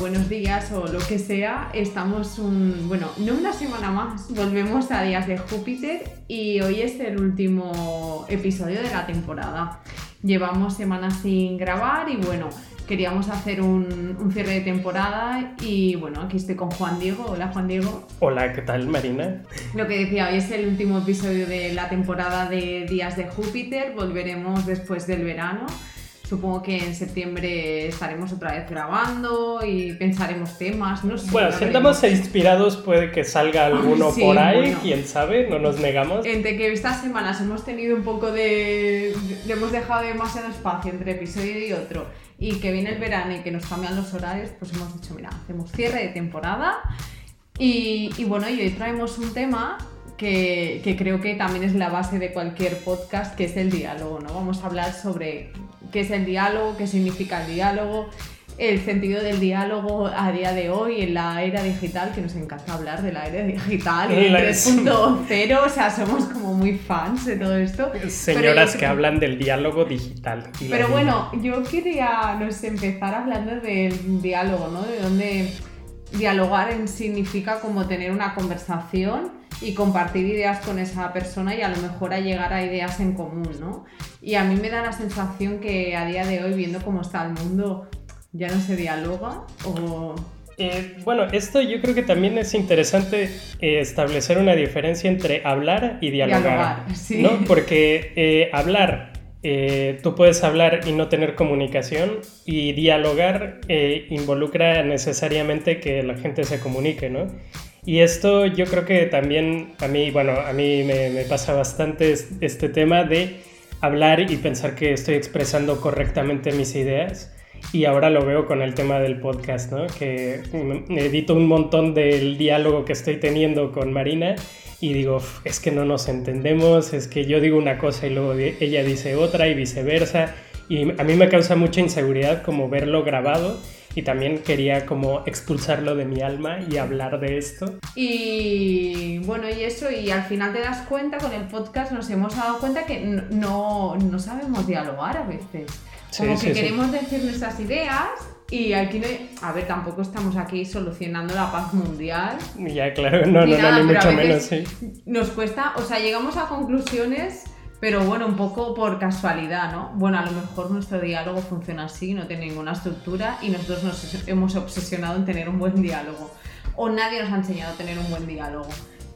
Buenos días o lo que sea. Estamos un, bueno, no una semana más, volvemos a Días de Júpiter y hoy es el último episodio de la temporada. Llevamos semanas sin grabar y bueno, queríamos hacer un, un cierre de temporada y bueno, aquí estoy con Juan Diego. Hola Juan Diego. Hola, ¿qué tal Marina? Lo que decía, hoy es el último episodio de la temporada de Días de Júpiter, volveremos después del verano. Supongo que en septiembre estaremos otra vez grabando y pensaremos temas, no sé. Bueno, si andamos inspirados puede que salga alguno sí, por ahí, bueno. quién sabe, no nos negamos. Entre que estas semanas hemos tenido un poco de... le hemos dejado demasiado espacio entre episodio y otro y que viene el verano y que nos cambian los horarios, pues hemos dicho, mira, hacemos cierre de temporada y, y bueno, y hoy traemos un tema que, que creo que también es la base de cualquier podcast, que es el diálogo, ¿no? Vamos a hablar sobre qué es el diálogo, qué significa el diálogo, el sentido del diálogo a día de hoy en la era digital, que nos encanta hablar de la era digital, La- 3.0, o sea, somos como muy fans de todo esto. Señoras que hablan del diálogo digital. y Pero bueno, yo quería, no sé, empezar hablando del diálogo, ¿no? De dónde dialogar en significa como tener una conversación y compartir ideas con esa persona y a lo mejor a llegar a ideas en común, ¿no? Y a mí me da la sensación que a día de hoy, viendo cómo está el mundo, ya no se dialoga o... Eh, bueno, esto yo creo que también es interesante eh, establecer una diferencia entre hablar y dialogar. Dialogar, sí. ¿no? Porque eh, hablar, eh, tú puedes hablar y no tener comunicación, y dialogar eh, involucra necesariamente que la gente se comunique, ¿no? Y esto yo creo que también a mí, bueno, a mí me, pasa bastante es- este tema de hablar y pensar que estoy expresando correctamente mis ideas. Y ahora lo veo con el tema del podcast, ¿no? Que edito un montón del diálogo que estoy teniendo con Marina y digo, "Uf, es que no nos entendemos, es que yo digo una cosa y luego ella dice otra y viceversa. Y a mí me causa mucha inseguridad como verlo grabado y también quería como expulsarlo de mi alma y hablar de esto. Y bueno, y eso, y al final te das cuenta, con el podcast nos hemos dado cuenta que no, no sabemos dialogar a veces. Como sí, que sí. queremos decir nuestras ideas y aquí no hay- A ver, tampoco estamos aquí solucionando la paz mundial. Ya, claro, no, Ni no, no, ni mucho menos, sí. Nos cuesta, o sea, llegamos a conclusiones, pero bueno, un poco por casualidad, ¿no? Bueno, a lo mejor nuestro diálogo funciona así, no tiene ninguna estructura y nosotros nos hemos obsesionado en tener un buen diálogo. O nadie nos ha enseñado a tener un buen diálogo.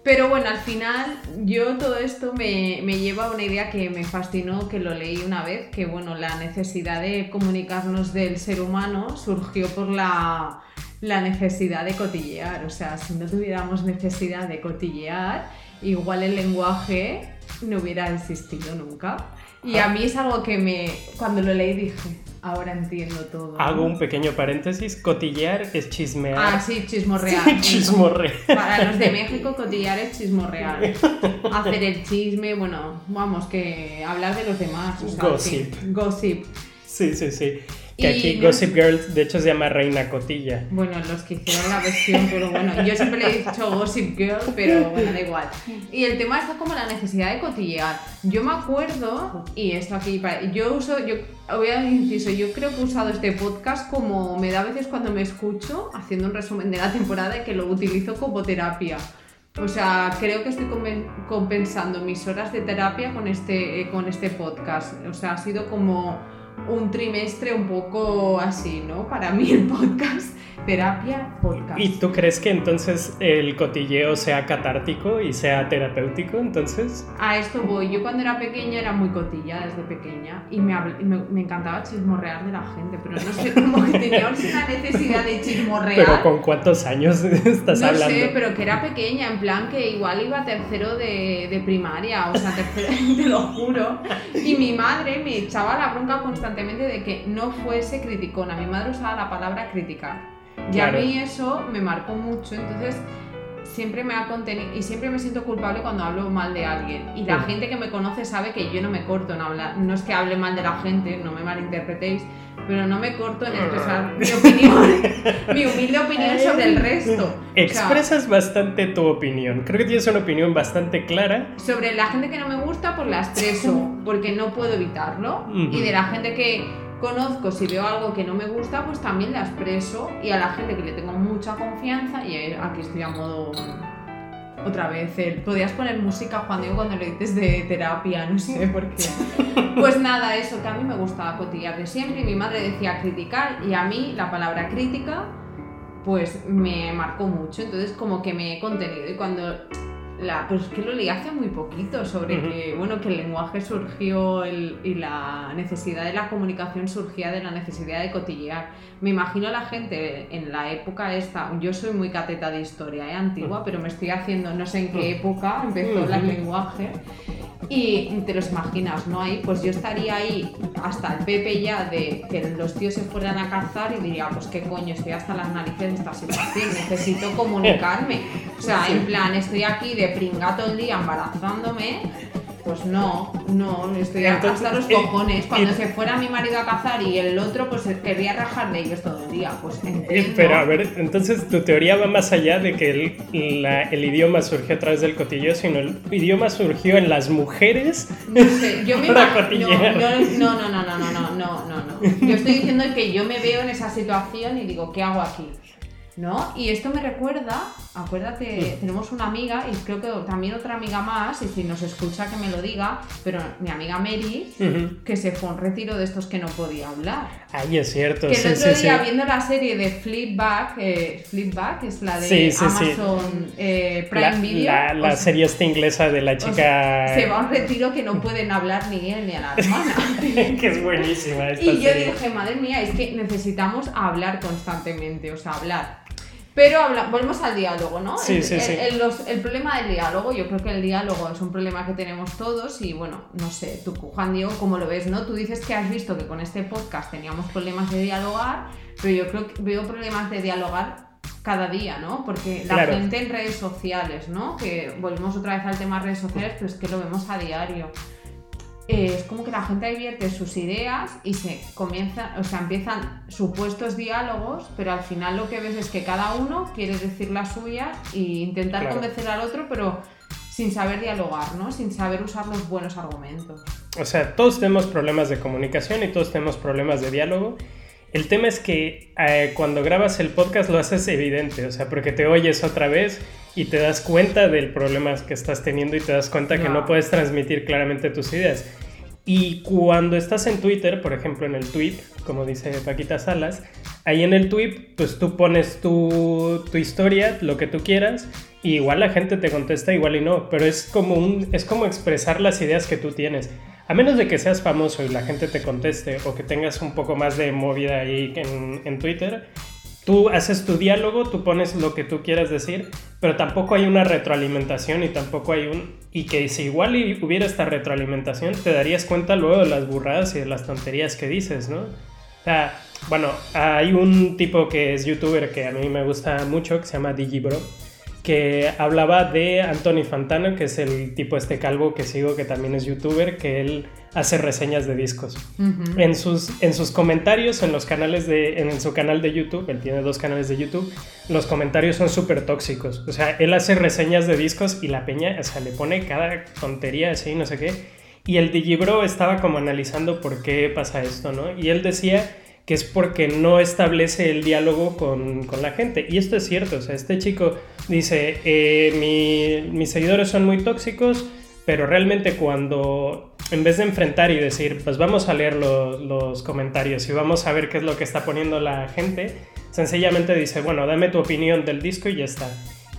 Pero bueno, al final yo todo esto me, me lleva a una idea que me fascinó, que lo leí una vez, que bueno, la necesidad de comunicarnos del ser humano surgió por la, la necesidad de cotillear. O sea, si no tuviéramos necesidad de cotillear, igual el lenguaje no hubiera existido nunca. Y a mí es algo que me, cuando lo leí dije, ahora entiendo todo. Hago un pequeño paréntesis, cotillear es chismear. Ah, sí, chismorreal. Chismorrear. Para los de México, cotillear es chismorreal. Hacer el chisme, bueno, vamos, que hablar de los demás. o sea, Gossip. sí, gossip. Sí, sí, sí. Que Y aquí Gossip Girl, de hecho, se llama Reina Cotilla. Bueno, los que hicieron la versión, pero bueno, yo siempre le he dicho Gossip Girl, pero bueno, da igual. Y el tema está como la necesidad de cotillear. Yo me acuerdo, y esto aquí, yo uso, yo voy a inciso, yo creo que he usado este podcast como me da a veces cuando me escucho, haciendo un resumen de la temporada, que lo utilizo como terapia. O sea, creo que estoy compen- compensando mis horas de terapia con este, eh, con este podcast. O sea, ha sido como un trimestre un poco así, ¿no? Para mí el podcast, terapia, podcast. ¿Y tú crees que entonces el cotilleo sea catártico y sea terapéutico? Entonces, A esto voy. Yo cuando era pequeña era muy cotilla desde pequeña y me, habl- y me, me encantaba chismorrear de la gente, pero no sé, como que tenía una necesidad de chismorrear. ¿pero con cuántos años estás no hablando? sé, pero que era pequeña, en plan que igual iba tercero de, de primaria, o sea, tercero, te lo juro. Y mi madre me echaba la bronca constantemente de que no fuese criticona. Mi madre usaba la palabra criticar. Y Claro. a mí eso me marcó mucho, entonces siempre me ha contenido y siempre me siento culpable cuando hablo mal de alguien. Y la Mm. gente que me conoce sabe que yo no me corto en hablar. No es que hable mal de la gente, no me malinterpretéis, pero no me corto en expresar mi opinión, mi humilde opinión sobre el resto. O sea, Expresas bastante tu opinión. Creo que tienes una opinión bastante clara. sobre la gente que no me gusta, pues la expreso, porque no puedo evitarlo. Ujú. Y de la gente que conozco, si veo algo que no me gusta, pues también la expreso y a la gente que le tengo mucha confianza, y aquí estoy a modo otra vez, el, podías poner música Juan Diego cuando lo dices de terapia, no sé por qué. Pues nada, eso que a mí me gustaba cotillar de siempre y mi madre decía criticar y a mí la palabra crítica pues me marcó mucho, entonces como que me he contenido y cuando la, pues que lo leí hace muy poquito sobre que, bueno, que el lenguaje surgió y la necesidad de la comunicación surgía de la necesidad de cotillear. Me imagino a la gente en la época esta, yo soy muy cateta de historia, ¿eh? antigua, pero me estoy haciendo, no sé en qué época empezó el lenguaje. Y te los imaginas, ¿no? Ahí, pues yo estaría ahí hasta el Pepe ya de que los tíos se fueran a cazar y diría, pues qué coño, estoy hasta las narices de esta situación, necesito comunicarme. O sea, en plan, estoy aquí de pringato el día embarazándome pues no, no, estoy Entonces, hasta los cojones. Cuando se fuera mi marido a cazar y el otro, pues querría rajar de ellos todo el día. Pues Pero a ver, entonces tu teoría va más allá de que el, el idioma surgió a través del cotilleo, sino el idioma surgió en las mujeres. No sé, yo me no, no, no, no, no, no, no, no, no, no. Yo estoy diciendo que yo me veo en esa situación y digo, ¿qué hago aquí? ¿No? Y esto me recuerda, acuérdate, tenemos una amiga y creo que también otra amiga más, y si nos escucha que me lo diga, pero mi amiga Mary, que se fue a un retiro de estos que no podía hablar. Ay, es cierto. Que el otro día viendo la serie de Flipback, eh, Flipback es la de Amazon eh, Prime Video. La, la serie esta inglesa de la chica... se va a un retiro que no pueden hablar ni él ni a la hermana. que es buenísima esta Y yo dije, madre mía, es que necesitamos hablar constantemente, o sea, hablar. Pero volvemos al diálogo, ¿no? Sí, el, sí, sí. El, problema del diálogo, yo creo que el diálogo es un problema que tenemos todos y bueno, no sé, tú, Juan Diego, ¿cómo lo ves, no? Tú dices que has visto que con este podcast teníamos problemas de dialogar, pero yo creo que veo problemas de dialogar cada día, ¿no? Porque la gente en redes sociales, ¿no? Que volvemos otra vez al tema de redes sociales, pero es que lo vemos a diario. Eh, es como que la gente advierte sus ideas y se comienza, o sea, empiezan supuestos diálogos, pero al final lo que ves es que cada uno quiere decir la suya e intentar convencer al otro, pero sin saber dialogar, ¿no? Sin saber usar los buenos argumentos. O sea, todos tenemos problemas de comunicación y todos tenemos problemas de diálogo. El tema es que eh, cuando grabas el podcast lo haces evidente, o sea, porque te oyes otra vez y te das cuenta del problema que estás teniendo y te das cuenta que no puedes transmitir claramente tus ideas. Y cuando estás en Twitter, por ejemplo en el tweet, como dice Paquita Salas, ahí en el tweet, pues tú pones tu, tu historia, lo que tú quieras, y igual la gente te contesta, igual y no, pero es como, un, es como expresar las ideas que tú tienes. A menos de que seas famoso y la gente te conteste o que tengas un poco más de movida ahí en, en Twitter, Tú haces tu diálogo, tú pones lo que tú quieras decir, pero tampoco hay una retroalimentación y tampoco hay un... Y que si igual hubiera esta retroalimentación, te darías cuenta luego de las burradas y de las tonterías que dices, ¿no? O sea, bueno, hay un tipo que es youtuber que a mí me gusta mucho, que se llama Digibro, que hablaba de Anthony Fantano, que es el tipo este calvo que sigo, que también es youtuber, que él hace reseñas de discos. en, sus, en sus comentarios, en los canales de, en su canal de YouTube, él tiene dos canales de YouTube, los comentarios son súper tóxicos. O sea, él hace reseñas de discos y la peña, o sea, le pone cada tontería así, no sé qué. Y el Digibro estaba como analizando por qué pasa esto, ¿no? Y él decía que es porque no establece el diálogo con, con la gente. Y esto es cierto, o sea, este chico dice, eh, mis seguidores son muy tóxicos, pero realmente cuando, en vez de enfrentar y decir, pues vamos a leer los comentarios y vamos a ver qué es lo que está poniendo la gente, sencillamente dice, bueno, dame tu opinión del disco y ya está.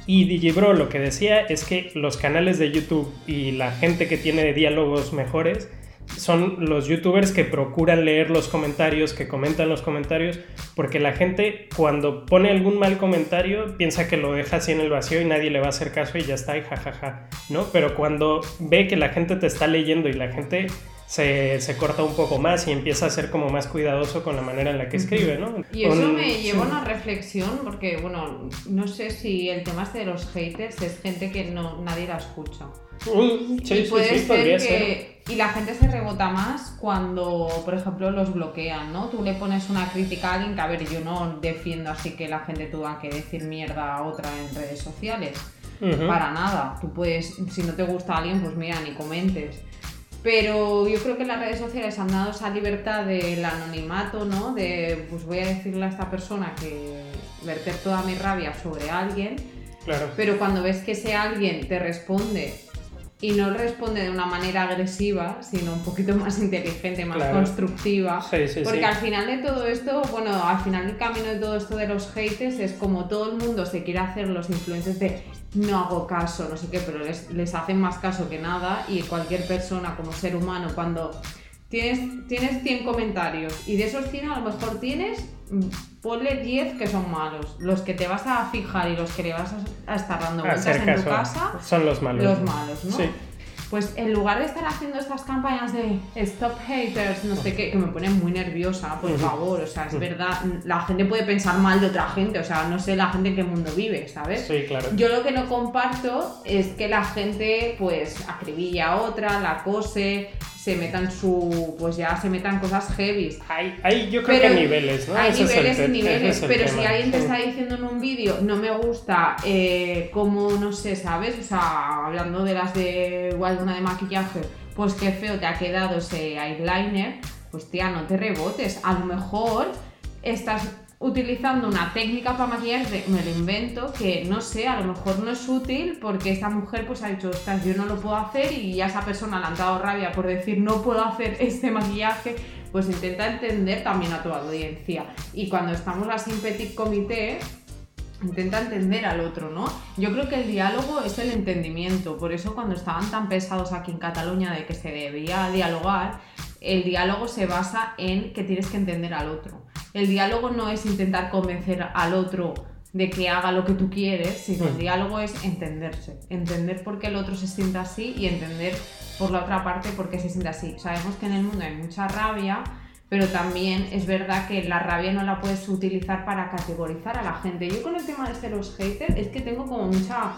Y Digibro lo que decía es que los canales de YouTube y la gente que tiene diálogos mejores, son los youtubers que procuran leer los comentarios, que comentan los comentarios, porque la gente cuando pone algún mal comentario piensa que lo deja así en el vacío y nadie le va a hacer caso y ya está y jajaja, ¿no? Pero cuando ve que la gente te está leyendo y la gente se, se, corta un poco más y empieza a ser como más cuidadoso con la manera en la que escribe, ¿no? Y eso me lleva a una reflexión, porque, bueno, no sé si el tema este de los haters es gente que no, nadie la escucha. Mm, sí, y puede ser que... Y la gente se rebota más cuando, por ejemplo, los bloquean, ¿no? Tú le pones una crítica a alguien que, a ver, yo no defiendo así que la gente tenga que decir mierda a otra en redes sociales. Para nada. Tú puedes, si no te gusta a alguien, pues mira, ni comentes Pero yo creo que las redes sociales han dado esa libertad del anonimato, ¿no? De, pues voy a decirle a esta persona que verter toda mi rabia sobre alguien. Claro. Pero cuando ves que ese alguien te responde y no responde de una manera agresiva, sino un poquito más inteligente, más Claro. constructiva. Sí, sí, Porque sí. al final de todo esto, bueno, al final del camino de todo esto de los haters es como todo el mundo se quiere hacer los influencers de no hago caso, no sé qué, pero les, les hacen más caso que nada y cualquier persona como ser humano cuando tienes, tienes 100 comentarios y de esos 100 a lo mejor tienes, ponle 10 que son malos, los que te vas a fijar y los que le vas a, a estar dando vueltas en tu casa, Son los malos. los malos, ¿no? Sí. Pues en lugar de estar haciendo estas campañas de stop haters, no sé qué, que me ponen muy nerviosa, por favor, o sea, es verdad, la gente puede pensar mal de otra gente, o sea, no sé la gente en qué mundo vive, ¿sabes? Sí, claro. Yo lo que no comparto es que la gente pues acribilla a otra, la acose, se metan su, pues ya se metan cosas heavy. Hay, hay yo creo Pero que niveles, ¿no? Hay Ese niveles y niveles, es el pero si alguien te está diciendo en un vídeo, no me gusta eh, como, no sé, ¿sabes? O sea, hablando de las de igual una de maquillaje, pues qué feo te ha quedado ese eyeliner, pues tía, no te rebotes. A lo mejor estás utilizando una técnica para maquillarte, me lo invento, que no sé, a lo mejor no es útil porque esta mujer pues ha dicho, ostras, yo no lo puedo hacer y ya esa persona le han dado rabia por decir no puedo hacer este maquillaje, pues intenta entender también a tu audiencia. Y cuando estamos así en petit comité, intenta entender al otro, ¿no? Yo creo que el diálogo es el entendimiento, por eso cuando estaban tan pesados aquí en Cataluña de que se debía dialogar, el diálogo se basa en que tienes que entender al otro. El diálogo no es intentar convencer al otro de que haga lo que tú quieres, sino el Mm. diálogo es entenderse, entender por qué el otro se siente así y entender por la otra parte por qué se siente así. Sabemos que en el mundo hay mucha rabia, pero también es verdad que la rabia no la puedes utilizar para categorizar a la gente. Yo con el tema de los haters es que tengo como mucha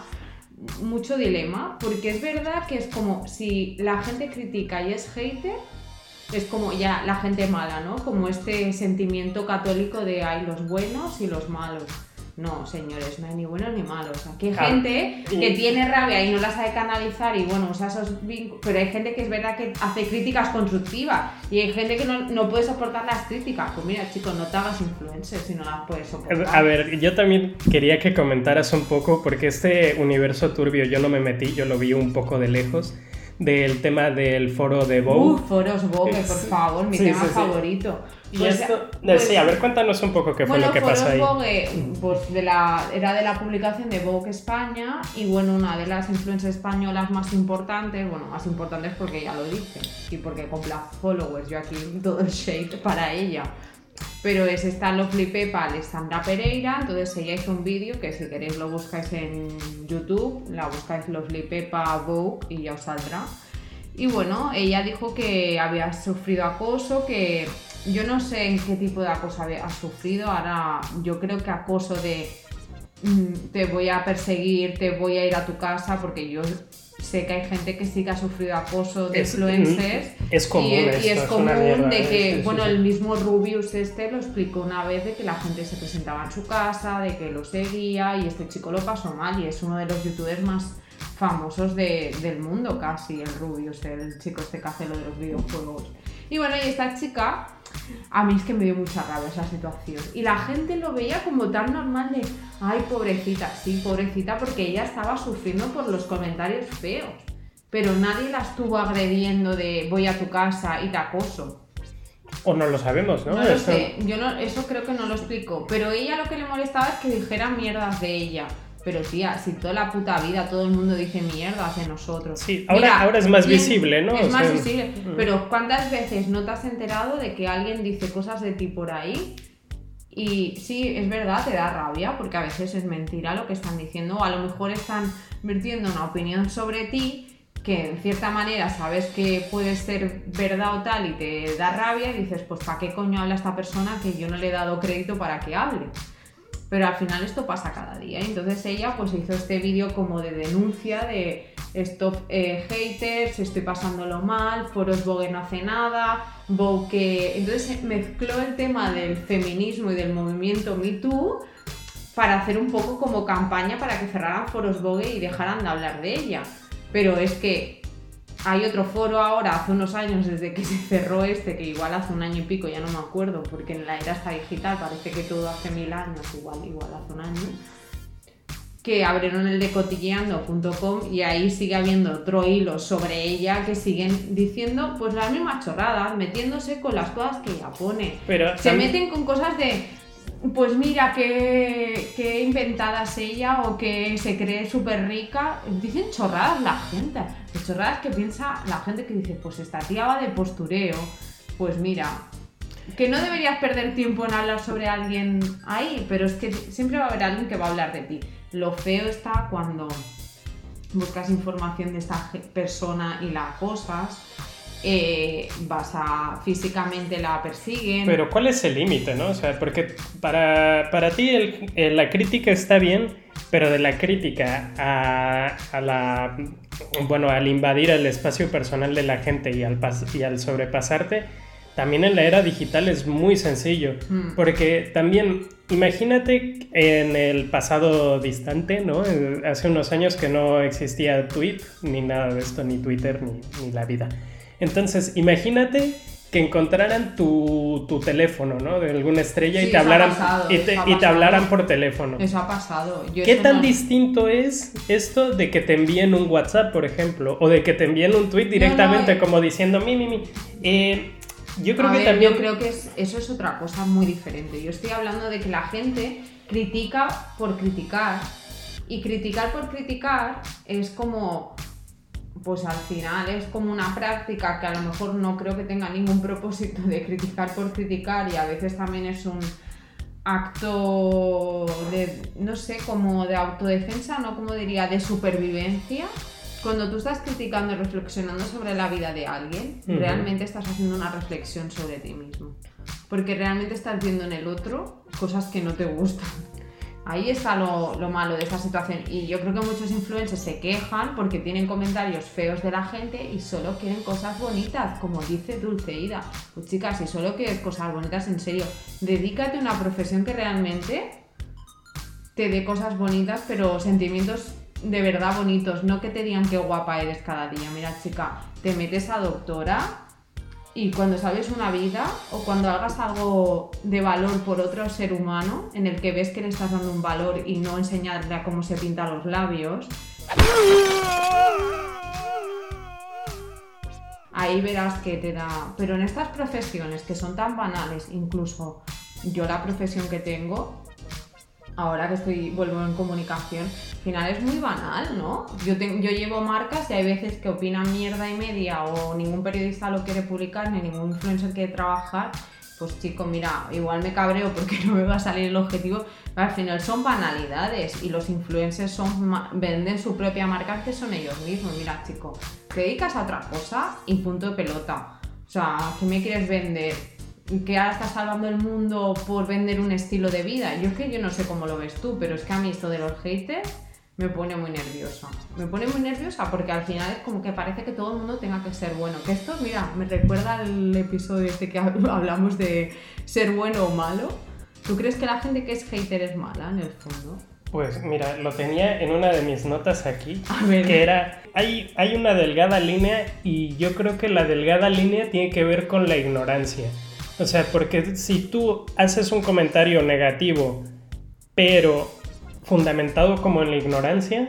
mucho dilema, porque es verdad que es como si la gente critica y es hater, es como ya la gente mala, ¿no? Como este sentimiento católico de hay los buenos y los malos. No, señores, no hay ni buenos ni malos. Aquí hay Ah, gente que tiene rabia y no la sabe canalizar y bueno, usa esos vínculos. Pero hay gente que es verdad que hace críticas constructivas y hay gente que no, no puede soportar las críticas. Pues mira, chicos, no te hagas influencer si no las puedes soportar. A ver, yo también quería que comentaras un poco, porque este universo turbio yo no me metí, yo lo vi un poco de lejos, del tema del foro de Vogue. Uf, foros Vogue, por Sí. favor, mi Sí, tema sí, sí. favorito. y Pues, esto, pues, sí, a ver, cuéntanos un poco qué fue bueno, lo que pasó Foros ahí. Vogue, pues de la, era de la publicación de Vogue España y bueno, una de las influencers españolas más importantes, bueno, más importantes porque ella lo dice y porque compra followers, yo aquí todo el shade para ella. Pero es esta Lovely Pepa Alessandra Pereira, entonces ella hizo un vídeo que si queréis lo buscáis en YouTube, la buscáis Lovely Pepa Vogue y ya os saldrá. Y bueno, ella dijo que había sufrido acoso, que yo no sé en qué tipo de acoso ha sufrido, ahora yo creo que acoso de mm, te voy a perseguir, te voy a ir a tu casa, porque yo sé que hay gente que sí que ha sufrido acoso de Es- influencers. es común y, esto, y es es común mierda, de que, Sí, sí, bueno, sí. el mismo Rubius este lo explicó una vez de que la gente se presentaba en su casa, de que lo seguía y este chico lo pasó mal y es uno de los youtubers más famosos de- del mundo casi, el Rubius, el chico este que hace lo de los videojuegos. Y bueno, y esta chica, a mí es que me dio mucha rabia esa situación. Y la gente lo veía como tan normal de, ay, pobrecita, sí, pobrecita, porque ella estaba sufriendo por los comentarios feos. Pero nadie la estuvo agrediendo de voy a tu casa y te acoso. O no lo sabemos, ¿no? No, lo sé, yo no, eso creo que no lo explico. Pero ella lo que le molestaba es que dijera mierdas de ella. Pero tía, si toda la puta vida todo el mundo dice mierdas de nosotros. Sí, ahora- ahora es más ¿quién- visible, ¿no? Es O más sea, visible. mm. Pero ¿cuántas veces no te has enterado de que alguien dice cosas de ti por ahí? Y sí, es verdad, te da rabia, porque a veces es mentira lo que están diciendo, o a lo mejor están vertiendo una opinión sobre ti que en cierta manera sabes que puede ser verdad o tal y te da rabia y dices, pues ¿para qué coño habla esta persona que yo no le he dado crédito para que hable? Pero al final esto pasa cada día. Entonces ella pues hizo este vídeo como de denuncia de stop eh, haters, estoy pasándolo mal, Foros Vogue no hace nada, Vogue. Entonces mezcló el tema del feminismo y del movimiento Me Too para hacer un poco como campaña para que cerraran Foros Vogue y dejaran de hablar de ella. Pero es que hay otro foro ahora, hace unos años, desde que se cerró este, que igual hace un año y pico, ya no me acuerdo, porque en la era está digital parece que todo hace mil años, igual, igual hace un año, que abrieron el de cotilleando.com y ahí sigue habiendo otro hilo sobre ella que siguen diciendo pues las mismas chorradas, metiéndose con las cosas que ella pone. Pero Se meten con cosas de, pues mira, qué, qué inventada es ella o que se cree súper rica. Dicen chorradas la gente. Chorradas que piensa la gente que dice, pues esta tía va de postureo. Pues mira, que no deberías perder tiempo en hablar sobre alguien ahí, pero es que siempre va a haber alguien que va a hablar de ti. Lo feo está cuando buscas información de esta persona y la acosas, eh, vas a físicamente la persiguen. Pero ¿cuál es el límite, no? O sea, porque para, para ti el- la crítica está bien, pero de la crítica a, a la... Bueno, al invadir el espacio personal de la gente y al, pas- y al sobrepasarte, también en la era digital es muy sencillo. Mm. Porque también, imagínate en el pasado distante, ¿no? Hace unos años que no existía Tweet, ni nada de esto, ni Twitter, ni, ni la vida. Entonces, imagínate que encontraran tu, tu teléfono, ¿no? De alguna estrella Sí, y te hablaran pasado, y te, y te hablaran por teléfono. Eso ha pasado. Yo ¿Qué tan no- distinto es esto de que te envíen un WhatsApp, por ejemplo, o de que te envíen un tweet directamente eh. como diciendo mi, mi, mi? Eh, yo creo A que ver, también... Yo creo que es- eso es otra cosa muy diferente. Yo estoy hablando de que la gente critica por criticar. Y criticar por criticar es como. Pues al final es como una práctica que a lo mejor no creo que tenga ningún propósito de criticar por criticar y a veces también es un acto de, no sé, como de autodefensa, no como diría, de supervivencia. Cuando tú estás criticando y reflexionando sobre la vida de alguien, realmente estás haciendo una reflexión sobre ti mismo. Porque realmente estás viendo en el otro cosas que no te gustan. Ahí está lo, lo malo de esta situación. Y yo creo que muchos influencers se quejan porque tienen comentarios feos de la gente y solo quieren cosas bonitas, como dice Dulceida. Pues chicas, si solo quieres cosas bonitas, en serio, dedícate a una profesión que realmente te dé cosas bonitas, pero sentimientos de verdad bonitos, no que te digan qué guapa eres cada día. Mira, chica, te metes a doctora y cuando sabes una vida o cuando hagas algo de valor por otro ser humano, en el que ves que le estás dando un valor y no enseñarle a cómo se pintan los labios, ahí verás que te da. Pero en estas profesiones que son tan banales, incluso yo la profesión que tengo, ahora que estoy vuelvo en comunicación, al final es muy banal, ¿no? Yo, te- yo llevo marcas y hay veces que opinan mierda y media o ningún periodista lo quiere publicar ni ningún influencer quiere trabajar. Pues chico, mira, igual me cabreo porque no me va a salir el objetivo, pero al final son banalidades y los influencers son venden su propia marca que son ellos mismos. Mira, chico, te dedicas a otra cosa y punto de pelota. O sea, ¿qué me quieres vender? Que ahora estás salvando el mundo por vender un estilo de vida. Yo es que yo no sé cómo lo ves tú, pero es que a mí esto de los haters me pone muy nerviosa. Me pone muy nerviosa porque al final es como que parece que todo el mundo tenga que ser bueno. Que esto, mira, me recuerda al episodio este que hab- hablamos de ser bueno o malo. ¿Tú crees que la gente que es hater es mala en el fondo? Pues mira, lo tenía en una de mis notas aquí, que era, hay, hay una delgada línea y yo creo que la delgada línea tiene que ver con la ignorancia. O sea, porque si tú haces un comentario negativo, pero fundamentado como en la ignorancia,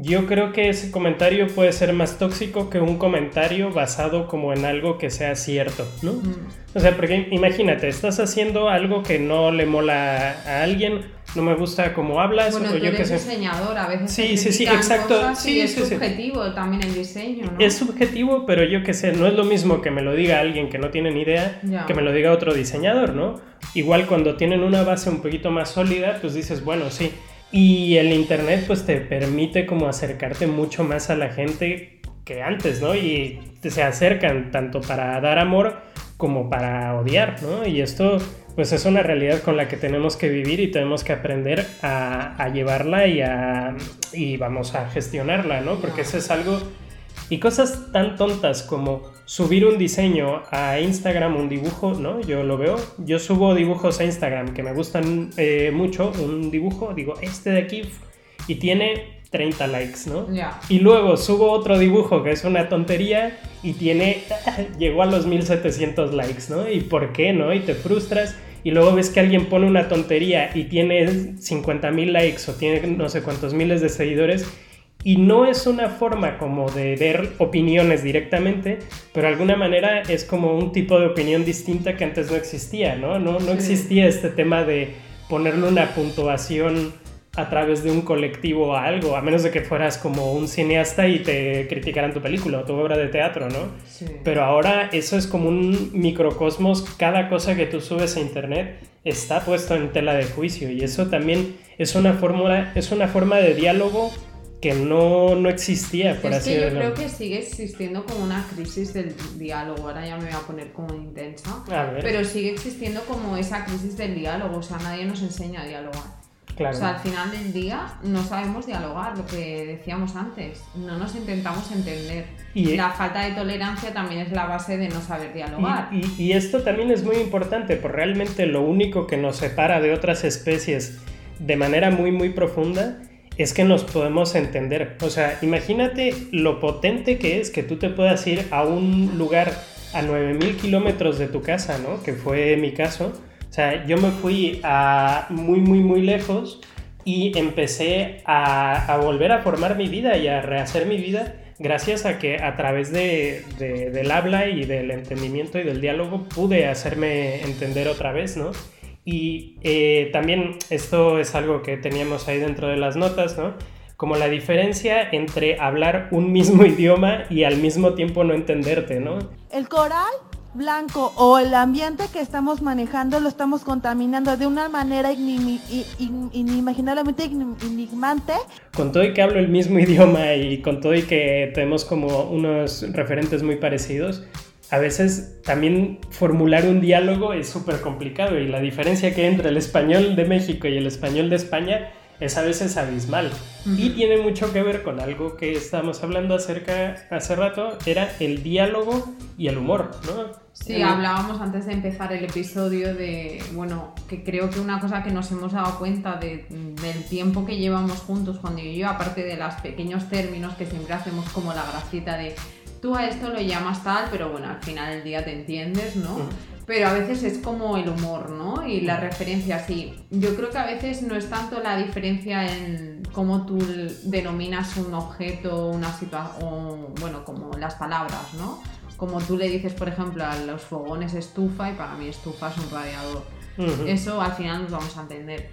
yo creo que ese comentario puede ser más tóxico que un comentario basado como en algo que sea cierto, ¿no? Mm. O sea, porque imagínate, estás haciendo algo que no le mola a alguien, no me gusta cómo hablas, Bueno, o tú yo qué sé. diseñador, a veces Sí, sí, sí, exacto. y Sí, es sí, sí. subjetivo también el diseño, ¿no? Es subjetivo, pero yo qué sé, no es lo mismo que me lo diga alguien que no tiene ni idea Ya. que me lo diga otro diseñador, ¿no? Igual cuando tienen una base un poquito más sólida, pues dices, bueno, sí. Y el internet pues te permite como acercarte mucho más a la gente que antes, ¿no? Y se acercan tanto para dar amor como para odiar, ¿no? Y esto pues es una realidad con la que tenemos que vivir y tenemos que aprender a, a llevarla y, a, y vamos a gestionarla, ¿no? Porque eso es algo y cosas tan tontas como subir un diseño a Instagram, un dibujo, ¿no? Yo lo veo. Yo subo dibujos a Instagram que me gustan eh, mucho. Un dibujo, digo, este de aquí, y tiene 30 likes, ¿no? Y luego subo otro dibujo que es una tontería y tiene, llegó a los 1700 likes, ¿no? ¿Y por qué, no? Y te frustras y luego ves que alguien pone una tontería y tiene 50 mil likes o tiene no sé cuántos miles de seguidores y no es una forma como de ver opiniones directamente, pero de alguna manera es como un tipo de opinión distinta que antes no existía, ¿no? No, no existía este tema de ponerle una puntuación a través de un colectivo a algo, a menos de que fueras como un cineasta y te criticaran tu película o tu obra de teatro, ¿no? Sí. Pero ahora eso es como un microcosmos, cada cosa que tú subes a internet está puesto en tela de juicio y eso también es una fórmula, es una forma de diálogo que no, no existía, por es así que yo decirlo. creo que sigue existiendo como una crisis del diálogo, ahora ya me voy a poner como intensa, pero sigue existiendo como esa crisis del diálogo, o sea, nadie nos enseña a dialogar. claro. O sea, al final del día no sabemos dialogar, lo que decíamos antes, no nos intentamos entender. Y- la falta de tolerancia también es la base de no saber dialogar. Y, y- y esto también es muy importante, porque realmente lo único que nos separa de otras especies de manera muy, muy profunda es que nos podemos entender. O sea, imagínate lo potente que es que tú te puedas ir a un lugar a 9000 kilómetros de tu casa, ¿no? Que fue mi caso. O sea, yo me fui a muy, muy, muy lejos y empecé a, volver a formar mi vida y a rehacer mi vida gracias a que a través de- del habla y del entendimiento y del diálogo pude hacerme entender otra vez, ¿no? Y eh, también esto es algo que teníamos ahí dentro de las notas, ¿no? Como la diferencia entre hablar un mismo idioma y al mismo tiempo no entenderte, ¿no? El coral blanco o el ambiente que estamos manejando lo estamos contaminando de una manera inimaginablemente enigmante. Con todo y que hablo el mismo idioma y con todo y que tenemos como unos referentes muy parecidos, a veces también formular un diálogo es súper complicado y la diferencia que hay entre el español de México y el español de España es a veces abismal. Y tiene mucho que ver con algo que estábamos hablando acerca hace rato, era el diálogo y el humor, ¿no? Sí, El- hablábamos antes de empezar el episodio de, bueno, que creo que una cosa que nos hemos dado cuenta de- del tiempo que llevamos juntos, Juan y yo, aparte de los pequeños términos que siempre hacemos como la gracita de tú a esto lo llamas tal, pero bueno, al final del día te entiendes, ¿no? Mm. Pero a veces es como el humor, ¿no? Y la referencia, sí. Yo creo que a veces no es tanto la diferencia en cómo tú denominas un objeto, una situación, bueno, como las palabras, ¿no? Como tú le dices, por ejemplo, a los fogones estufa y para mí estufa es un radiador. Eso al final nos vamos a entender.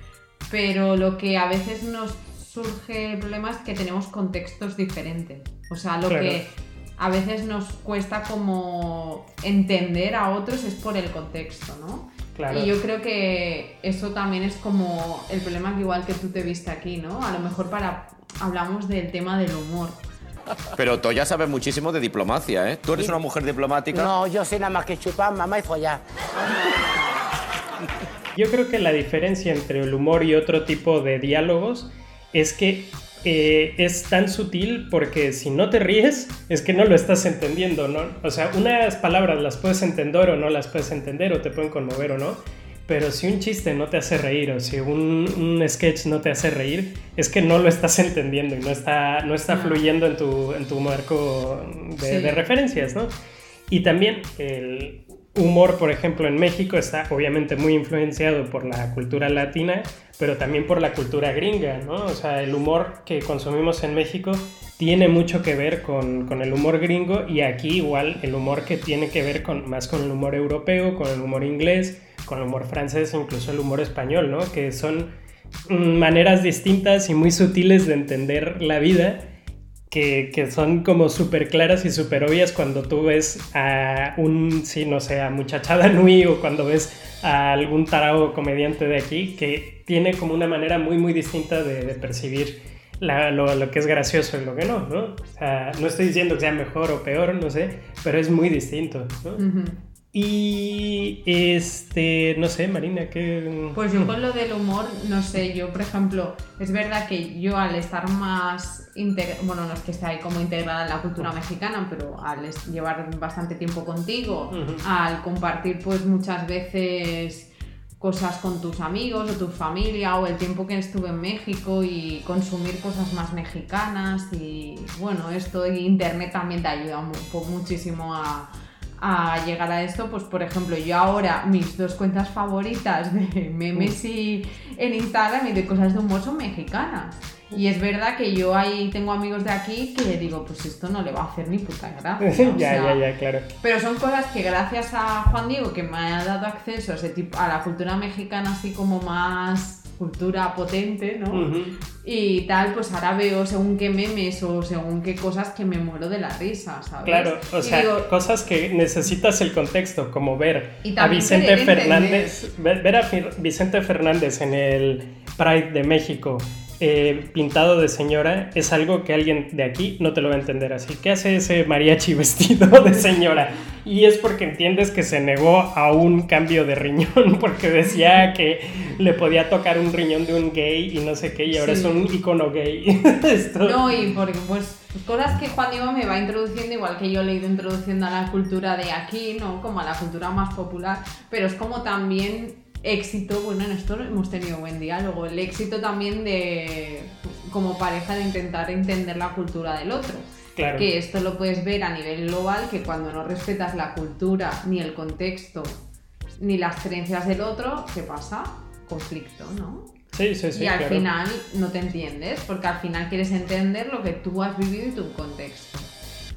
Pero lo que a veces nos surge el problema es que tenemos contextos diferentes. O sea, lo Claro. que a veces nos cuesta como entender a otros es por el contexto, ¿no? Claro. Y yo creo que eso también es como el problema que igual que tú te viste aquí, ¿no? A lo mejor para hablamos del tema del humor. Pero Toya sabe muchísimo de diplomacia, ¿eh? Tú eres una mujer diplomática. No, yo sé nada más que chupar, mamá y follar. Yo creo que la diferencia entre el humor y otro tipo de diálogos es que eh, es tan sutil porque si no te ríes es que no lo estás entendiendo, ¿no? O sea, unas palabras las puedes entender o no las puedes entender o te pueden conmover o no, pero si un chiste no te hace reír o si un, un sketch no te hace reír, es que no lo estás entendiendo y no está, no está fluyendo en tu, en tu marco de, Sí. de referencias, ¿no? Y también el humor, por ejemplo, en México está obviamente muy influenciado por la cultura latina, pero también por la cultura gringa, ¿no? O sea, el humor que consumimos en México tiene mucho que ver con, con el humor gringo y aquí igual el humor que tiene que ver con, más con el humor europeo, con el humor inglés, con el humor francés, incluso el humor español, ¿no? Que son mm, maneras distintas y muy sutiles de entender la vida que, que son como súper claras y súper obvias cuando tú ves a un, sí, no sé, a Muchachada Nui o cuando ves a algún tarao comediante de aquí que tiene como una manera muy, muy distinta de, de percibir la- lo, lo que es gracioso y lo que no, ¿no? O sea, no estoy diciendo que sea mejor o peor, no sé, pero es muy distinto, ¿no? Ujú. Y, este, no sé, Marina, ¿qué...? Pues yo con lo del humor, no sé, yo por ejemplo, es verdad que yo al estar más, integ- bueno, no es que esté ahí como integrada en la cultura mexicana, pero al llevar bastante tiempo contigo, al compartir pues muchas veces cosas con tus amigos o tu familia o el tiempo que estuve en México y consumir cosas más mexicanas y bueno, esto de internet también te ayuda mu- muchísimo a, a llegar a esto, pues por ejemplo yo ahora mis dos cuentas favoritas de memes y en Instagram y de cosas de humor son mexicanas. Y es verdad que yo ahí tengo amigos de aquí que digo, pues esto no le va a hacer ni puta gracia. ya, sea, ya, ya, claro. pero son cosas que gracias a Juan Diego, que me ha dado acceso a, ese tipo, a la cultura mexicana así como más cultura potente, ¿no? Y tal, pues ahora veo según qué memes o según qué cosas que me muero de la risa, ¿sabes? Claro, o Y sea, digo, cosas que necesitas el contexto, como ver a Vicente. Fernández, ver, ver a Vicente Fernández en el Pride de México eh, pintado de señora es algo que alguien de aquí no te lo va a entender. Así, ¿qué hace ese mariachi vestido de señora? Y es porque entiendes que se negó a un cambio de riñón, porque decía que le podía tocar un riñón de un gay y no sé qué, y ahora Sí. es un icono gay. Esto- No, y porque pues cosas que Juan Diego me va introduciendo, igual que yo le he ido introduciendo a la cultura de aquí, ¿no? Como a la cultura más popular, pero es como también éxito, bueno, en esto hemos tenido buen diálogo, el éxito también de como pareja de intentar entender la cultura del otro. Claro. Que esto lo puedes ver a nivel global, que cuando no respetas la cultura, ni el contexto, ni las creencias del otro, ¿qué pasa? Conflicto, ¿no? Sí, sí, sí. y al claro. final no te entiendes, porque al final quieres entender lo que tú has vivido y tu contexto.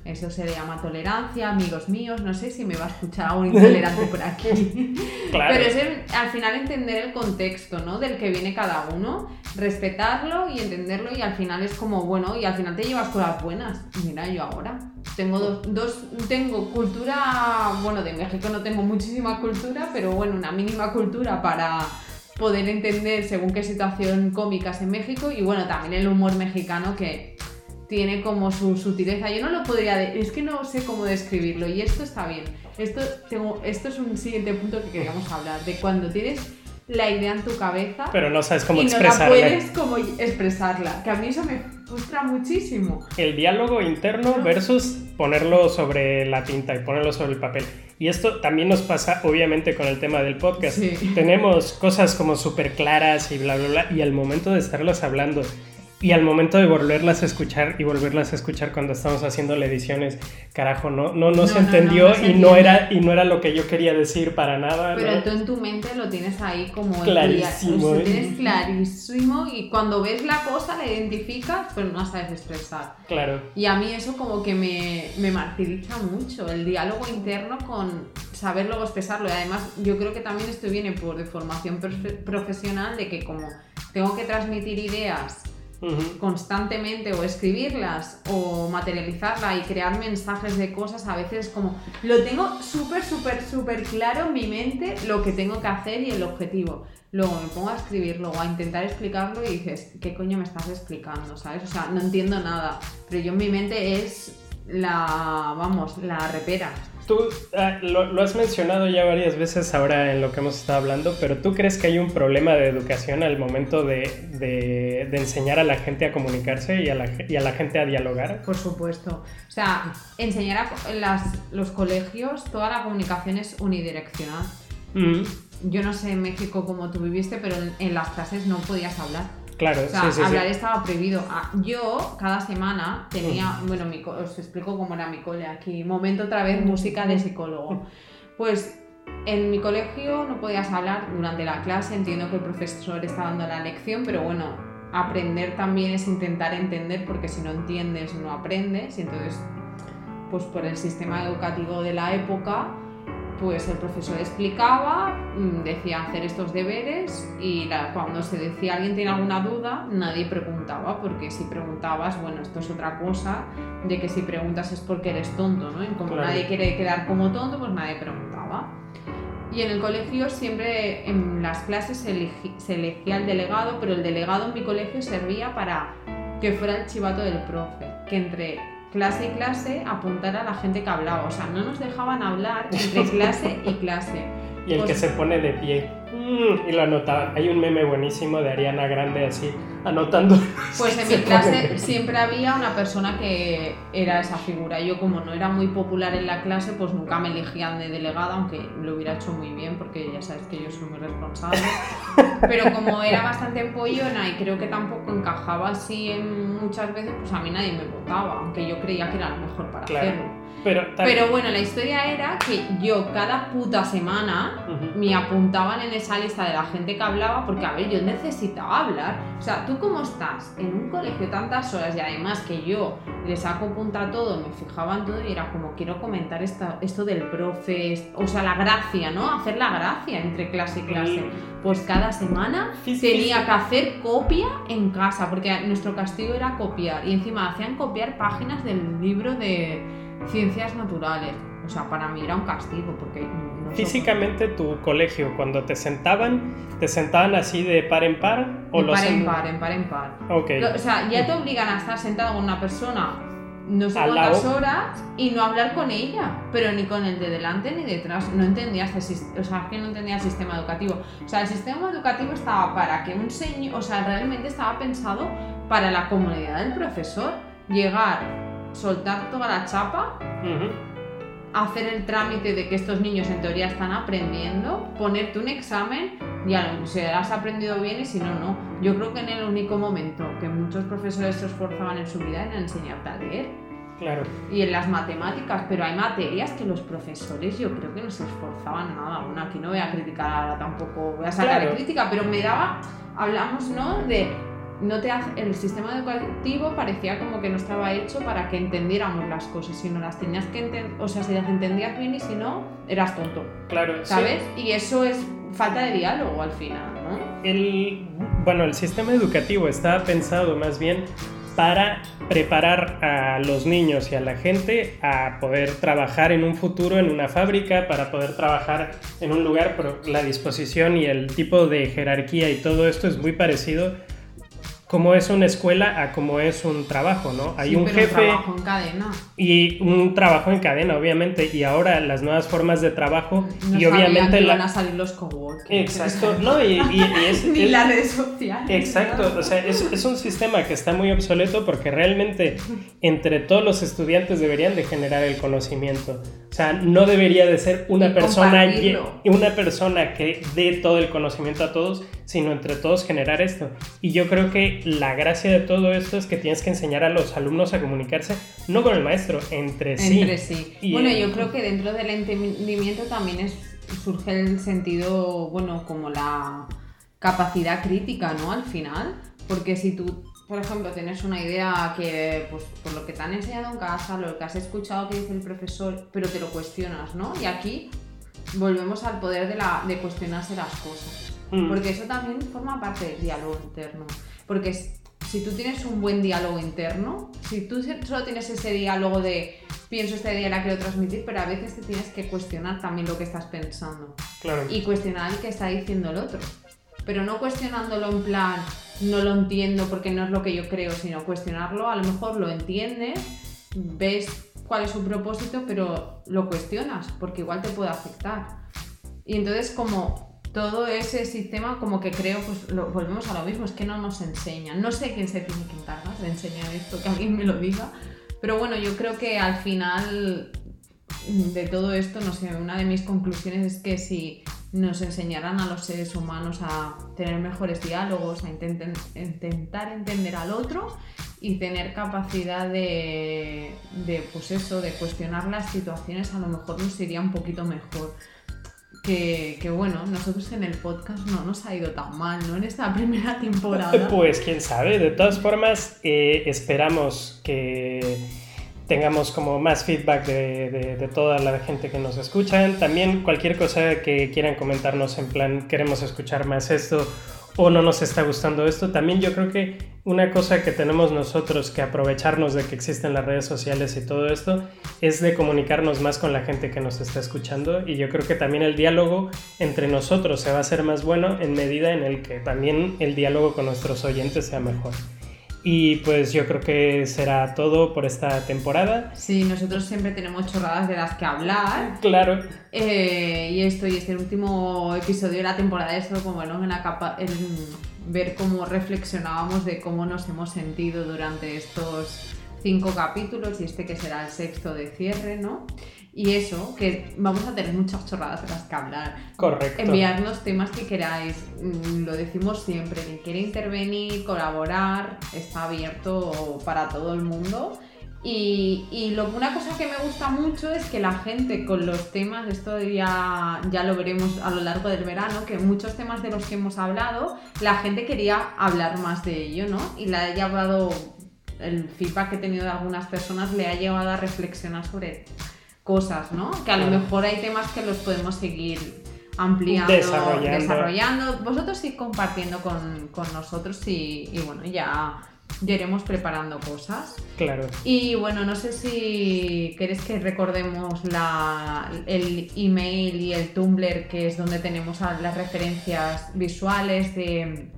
Eso se llama tolerancia, amigos míos, no sé si me va a escuchar algún intolerante por aquí. Claro. Pero es el- al final entender el contexto, ¿no? Del que viene cada uno, respetarlo y entenderlo y al final es como, bueno, y al final te llevas cosas buenas. Mira, yo ahora tengo dos, dos- tengo cultura, bueno, de México no tengo muchísima cultura, pero bueno, una mínima cultura para poder entender según qué situación cómicas en México y bueno, también el humor mexicano que tiene como su sutileza. Yo no lo podría, es que no sé cómo describirlo y esto está bien. Esto, tengo, esto es un siguiente punto que queríamos hablar, de cuando tienes la idea en tu cabeza Pero no sabes cómo y no la puedes como expresarla, que a mí eso me frustra muchísimo. El diálogo interno versus ponerlo sobre la tinta y ponerlo sobre el papel. Y esto también nos pasa, obviamente, con el tema del podcast. Sí. Tenemos cosas como súper claras y bla, bla, bla. Y al momento de estarlas hablando y al momento de volverlas a escuchar y volverlas a escuchar cuando estamos haciendo la edición es, carajo, no, no, no, No, se no, no, entendió no se y, no era, y no era lo que yo quería decir para nada. Pero ¿no? tú en tu mente lo tienes ahí como el Clarísimo, día- ¿eh? lo tienes clarísimo y cuando ves la cosa la identificas, pero no sabes expresar. Claro. Y a mí eso como que me, me martiriza mucho, el diálogo interno con saber luego expresarlo. Y además yo creo que también esto viene por de formación profe- profesional, de que como tengo que transmitir ideas Constantemente o escribirlas o materializarla y crear mensajes de cosas, a veces como lo tengo súper, súper, súper claro en mi mente lo que tengo que hacer y el objetivo. Luego me pongo a escribirlo o a intentar explicarlo y dices, ¿qué coño me estás explicando? ¿Sabes? O sea, no entiendo nada, pero yo en mi mente es la, vamos, la repera. Tú ah, lo, lo has mencionado ya varias veces ahora en lo que hemos estado hablando, pero ¿tú crees que hay un problema de educación al momento de, de- de enseñar a la gente a comunicarse y a, la, y a la gente a dialogar? Por supuesto. O sea, enseñar a las, los colegios, toda la comunicación es unidireccional. Mm, Yo no sé en México cómo tú viviste, pero en, en las clases no podías hablar. Claro, O sea, sí, sí, sí. hablar estaba prohibido. Ah, Yo cada semana tenía, bueno, mi os explico cómo era mi cole aquí. Momento otra vez, música de psicólogo. Pues en mi colegio no podías hablar durante la clase, entiendo que el profesor está dando la lección, pero bueno, aprender también es intentar entender porque si no entiendes no aprendes y entonces pues por el sistema educativo de la época pues el profesor explicaba, mm, decía hacer estos deberes y la- cuando se decía alguien tiene alguna duda, nadie preguntaba, porque si preguntabas, bueno, esto es otra cosa, de que si preguntas es porque eres tonto, ¿no? Y como Claro. nadie quiere quedar como tonto, pues nadie preguntaba. Y en el colegio siempre en las clases se, elegi- se elegía el delegado, pero el delegado en mi colegio servía para que fuera el chivato del profe, que entre clase y clase apuntara a la gente que hablaba. O sea, no nos dejaban hablar entre clase y clase. Y el que Pues- se pone de pie. Mm, y lo anotaba. Hay un meme buenísimo de Ariana Grande así, anotando. Pues en mi clase siempre había una persona que era esa figura. Yo como no era muy popular en la clase, pues nunca me elegían de delegada, aunque lo hubiera hecho muy bien, porque ya sabes que yo soy muy responsable. Pero como era bastante empollona y creo que tampoco encajaba así en muchas veces, pues a mí nadie me votaba, aunque yo creía que era lo mejor para Claro. hacerlo. Pero, Pero bueno, la historia era que yo cada puta semana Ujú. me apuntaban en esa lista de la gente que hablaba porque, a ver, yo necesitaba hablar. O sea, tú cómo estás en un colegio tantas horas y además que yo le saco punta a todo, me fijaba en todo y era como, quiero comentar esta- esto del profe, o sea, la gracia, ¿no? Hacer la gracia entre clase y clase. Pues cada semana Sí, sí, tenía sí. que hacer copia en casa, porque nuestro castigo era copiar. Y encima hacían copiar páginas del libro de ciencias naturales. O sea, para mí era un castigo, porque... no Físicamente tu colegio, cuando te sentaban, ¿te sentaban así de par en par? ¿O En los par en par, en par en par. Ok. Lo- O sea, ya te obligan a estar sentado con una persona no sé cuántas horas y no hablar con ella, pero ni con el de delante ni detrás. No entendías el sis- o sea, que no entendía el sistema educativo. O sea, el sistema educativo estaba para que un señor, o sea, realmente estaba pensado para la comunidad del profesor. Llegar, soltar toda la chapa hacer el trámite de que estos niños en teoría están aprendiendo, ponerte un examen y a lo si has aprendido bien y si no, no. Yo creo que en el único momento que muchos profesores se esforzaban en su vida era en enseñarte a leer Claro. y en las matemáticas, pero hay materias que los profesores yo creo que no se esforzaban nada. Bueno, aquí no voy a criticar ahora tampoco, voy a sacar Claro. crítica, pero me daba, hablamos, ¿no? De no te hace- el sistema educativo parecía como que no estaba hecho para que entendiéramos las cosas, sino las tenías que entender, o sea, si las entendías bien y si no, eras tonto, Claro. sí. ¿sabes? Y eso es falta de diálogo al final, ¿no? El, bueno, el sistema educativo estaba pensado más bien para preparar a los niños y a la gente a poder trabajar en un futuro en una fábrica, para poder trabajar en un lugar, pero la disposición y el tipo de jerarquía y todo esto es muy parecido como es una escuela a como es un trabajo, ¿no? Hay Sí, un pero jefe trabajo en cadena. y un trabajo en cadena, obviamente, y ahora las nuevas formas de trabajo No y obviamente que la... van a salir los coworking. Exacto, no, y, y- y es, Ni es- las redes sociales. Exacto, o sea, es, es un sistema que está muy obsoleto porque realmente entre todos los estudiantes deberían de generar el conocimiento. O sea, no debería de ser una Y persona, una persona que dé todo el conocimiento a todos, sino entre todos generar esto. Y yo creo que la gracia de todo esto es que tienes que enseñar a los alumnos a comunicarse, no con el maestro, entre sí. Entre sí. Y, bueno, eh, yo creo que dentro del entendimiento también es, surge el sentido, bueno, como la capacidad crítica, ¿no? Al final, porque si tú, por ejemplo, tienes una idea que, pues, por lo que te han enseñado en casa, lo que has escuchado que dice el profesor, pero te lo cuestionas, ¿no? Y aquí volvemos al poder de, la, de cuestionarse las cosas. Mm. Porque eso también forma parte del diálogo interno. Porque si tú tienes un buen diálogo interno, si tú solo tienes ese diálogo de pienso esta idea la quiero transmitir, pero a veces te tienes que cuestionar también lo que estás pensando claro. y cuestionar el que está diciendo el otro. Pero no cuestionándolo en plan, no lo entiendo porque no es lo que yo creo, sino cuestionarlo, a lo mejor lo entiendes, ves cuál es su propósito, pero lo cuestionas porque igual te puede afectar. Y entonces como todo ese sistema como que creo, pues lo- volvemos a lo mismo, es que no nos enseñan. No sé quién se tiene que encargar de enseñar esto, que alguien me lo diga. Pero bueno, yo creo que al final de todo esto, no sé, una de mis conclusiones es que si nos enseñaran a los seres humanos a tener mejores diálogos, a intenten- intentar entender al otro y tener capacidad de, de, pues eso, de cuestionar las situaciones, a lo mejor nos iría un poquito mejor. Que, que bueno, nosotros en el podcast no nos ha ido tan mal, ¿no? En esta primera temporada. Pues quién sabe, de todas formas eh, esperamos que tengamos como más feedback de, toda la gente que nos escuchan. También cualquier cosa que quieran comentarnos en plan queremos escuchar más esto o no nos está gustando esto. También yo creo que una cosa que tenemos nosotros que aprovecharnos de que existen las redes sociales y todo esto es de comunicarnos más con la gente que nos está escuchando y yo creo que también el diálogo entre nosotros se va a hacer más bueno en medida en el que también el diálogo con nuestros oyentes sea mejor. Y pues yo creo que será todo por esta temporada. Sí, nosotros siempre tenemos chorradas de las que hablar. Claro. Eh, y esto, y este último episodio de la temporada es como bueno, en, la capa, en ver cómo reflexionábamos de cómo nos hemos sentido durante estos cinco capítulos y este que será el sexto de cierre, ¿no? Y eso, que vamos a tener muchas chorradas de las que hablar. Correcto. Enviarnos temas que queráis. Mm, Lo decimos siempre, quien quiere intervenir, colaborar, está abierto para todo el mundo. Y, y lo, una cosa que me gusta mucho es que la gente con los temas, esto ya, ya lo veremos a lo largo del verano, que muchos temas de los que hemos hablado, la gente quería hablar más de ello, ¿no? Y le ha llevado, el feedback que he tenido de algunas personas le ha llevado a reflexionar sobre cosas, ¿no? Que a lo mejor hay temas que los podemos seguir ampliando, Desarrollando. desarrollando. Vosotros sí compartiendo con, con nosotros y, y bueno, ya, ya iremos preparando cosas. Claro. Y bueno, no sé si queréis que recordemos la, el email y el Tumblr, que es donde tenemos las referencias visuales de,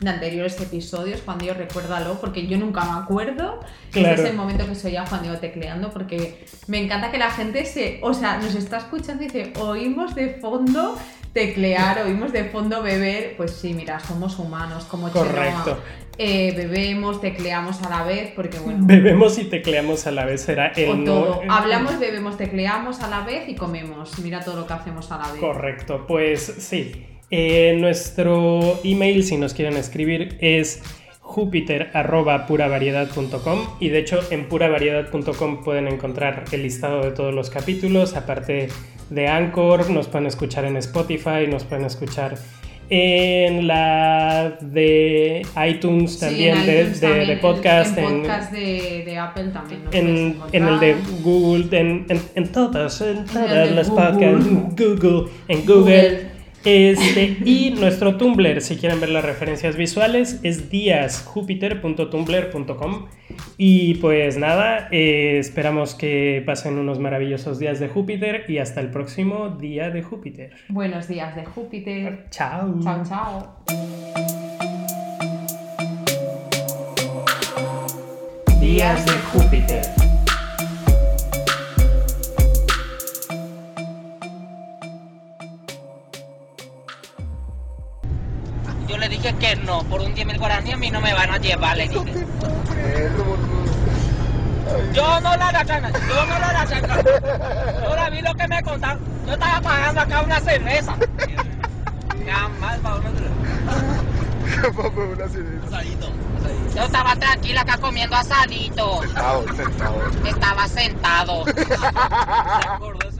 de anteriores episodios. Juan Diego, recuérdalo, porque yo nunca me acuerdo. Claro. Ese es el momento que soy ya Juan Diego tecleando, porque me encanta que la gente se. O sea, nos está escuchando y dice, oímos de fondo teclear, oímos de fondo beber. Pues sí, mira, somos humanos, como. Correcto. Eh, bebemos, tecleamos a la vez, porque bueno. Bebemos y tecleamos a la vez. Será el O no- todo. Hablamos, bebemos, tecleamos a la vez y comemos. Mira todo lo que hacemos a la vez. Correcto, pues sí. Eh, nuestro email, si nos quieren escribir, es jupiter.puravariedad.com y de hecho en puravariedad.com pueden encontrar el listado de todos los capítulos, aparte de Anchor, nos pueden escuchar en Spotify, nos pueden escuchar en la de iTunes también, de, iTunes de- también, de en- podcast, En, en, podcast de, Apple también. en, en el de. Google, en, en, todas, en todas las podcasts, Google, en Google. Google. Este, y nuestro Tumblr, si quieren ver las referencias visuales, es díasjupiter.tumblr.com. Y pues nada, eh, esperamos que pasen unos maravillosos días de Júpiter y hasta el próximo día de Júpiter. Buenos días de Júpiter. Chao. Chao, chao. Días de Júpiter. Dije que no, por un 10 mil guaraní a mí no me van a llevar, le dije. Yo no la gana, yo no la gana. Yo la vi lo que me contaron. Yo estaba pagando acá una cerveza. Jamás para una cerveza. Asadito. Yo estaba tranquila acá comiendo asadito. Sentado, sentado. Estaba sentado.